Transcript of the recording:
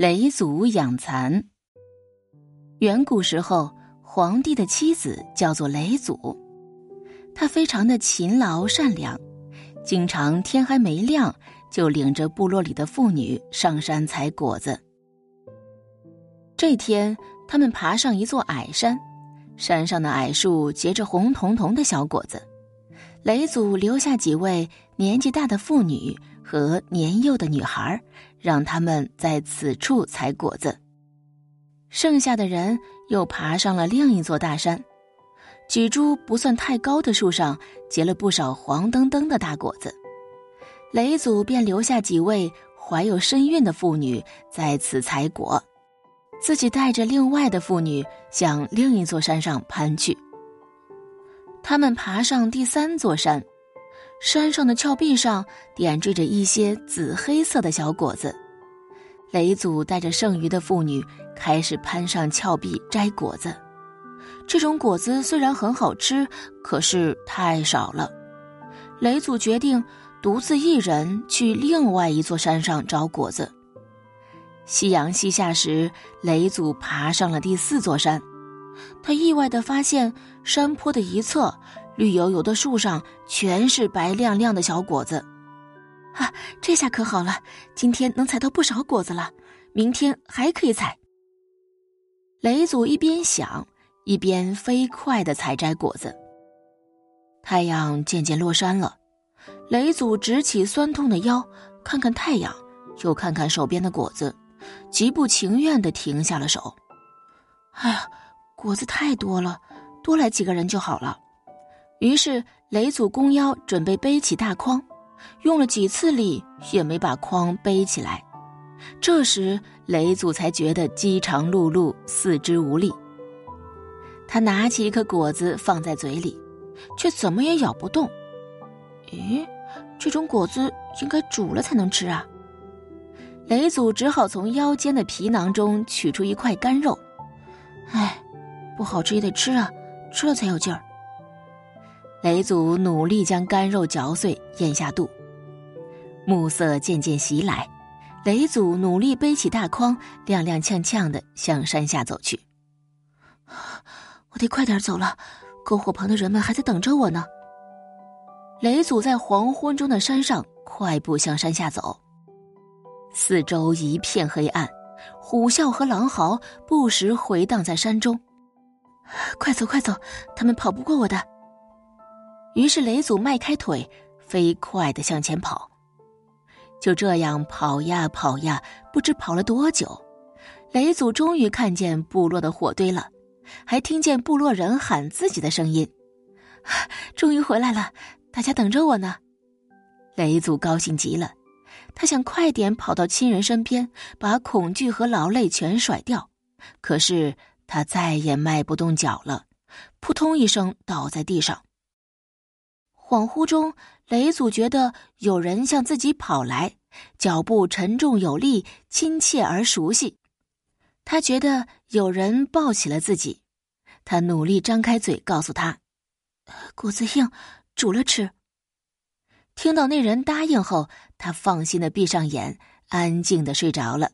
雷祖养蚕。远古时候，皇帝的妻子叫做雷祖，她非常的勤劳善良，经常天还没亮就领着部落里的妇女上山采果子。这天，他们爬上一座矮山，山上的矮树结着红彤彤的小果子。雷祖留下几位年纪大的妇女和年幼的女孩，让他们在此处采果子。剩下的人又爬上了另一座大山，几株不算太高的树上结了不少黄澄澄的大果子。雷祖便留下几位怀有身孕的妇女在此采果，自己带着另外的妇女向另一座山上攀去。他们爬上第三座山，山上的峭壁上点缀着一些紫黑色的小果子。雷祖带着剩余的妇女开始攀上峭壁摘果子。这种果子虽然很好吃，可是太少了。雷祖决定独自一人去另外一座山上找果子。夕阳西下时，雷祖爬上了第四座山。他意外的发现，山坡的一侧，绿油油的树上全是白亮亮的小果子。啊，这下可好了，今天能采到不少果子了，明天还可以采。雷祖一边想，一边飞快的采摘果子。太阳渐渐落山了，雷祖直起酸痛的腰，看看太阳，又看看手边的果子，极不情愿的停下了手。哎呀！果子太多了，多来几个人就好了。于是雷祖弓腰准备背起大筐，用了几次力也没把筐背起来。这时雷祖才觉得饥肠辘辘，四肢无力。他拿起一颗果子放在嘴里，却怎么也咬不动。咦，这种果子应该煮了才能吃啊！雷祖只好从腰间的皮囊中取出一块干肉。唉。不好吃也得吃啊，吃了才有劲儿。雷祖努力将干肉嚼碎，咽下肚。暮色渐渐袭来，雷祖努力背起大筐，踉踉跄跄的向山下走去。我得快点走了，篝火旁的人们还在等着我呢。雷祖在黄昏中的山上快步向山下走，四周一片黑暗，虎啸和狼嚎不时回荡在山中。快走，快走！他们跑不过我的。于是雷祖迈开腿，飞快的向前跑。就这样跑呀跑呀，不知跑了多久，雷祖终于看见部落的火堆了，还听见部落人喊自己的声音：“终于回来了，大家等着我呢！”雷祖高兴极了，他想快点跑到亲人身边，把恐惧和劳累全甩掉。可是。他再也迈不动脚了，扑通一声倒在地上。恍惚中，雷祖觉得有人向自己跑来，脚步沉重有力，亲切而熟悉。他觉得有人抱起了自己，他努力张开嘴告诉他：“果子硬，煮了吃。”听到那人答应后，他放心的闭上眼，安静的睡着了。